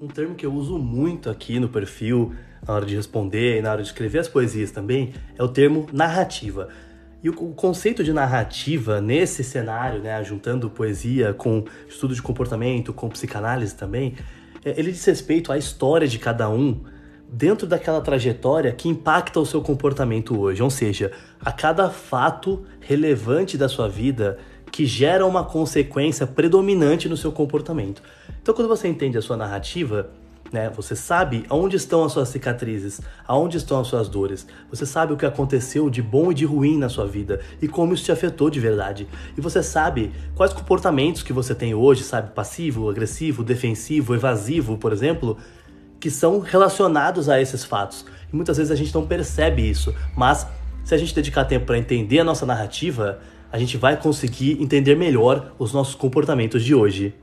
Um termo que eu uso muito aqui no perfil, na hora de responder e na hora de escrever as poesias também, é o termo narrativa. E o, conceito de narrativa nesse cenário, né, juntando poesia com estudo de comportamento, com psicanálise também, é, ele diz respeito à história de cada um dentro daquela trajetória que impacta o seu comportamento hoje, ou seja, a cada fato relevante da sua vida que gera uma consequência predominante no seu comportamento. Então, quando você entende a sua narrativa, né, você sabe aonde estão as suas cicatrizes, aonde estão as suas dores. Você sabe o que aconteceu de bom e de ruim na sua vida e como isso te afetou de verdade. E você sabe quais comportamentos que você tem hoje, sabe, passivo, agressivo, defensivo, evasivo, por exemplo, que são relacionados a esses fatos. E muitas vezes a gente não percebe isso, mas se a gente dedicar tempo para entender a nossa narrativa, a gente vai conseguir entender melhor os nossos comportamentos de hoje.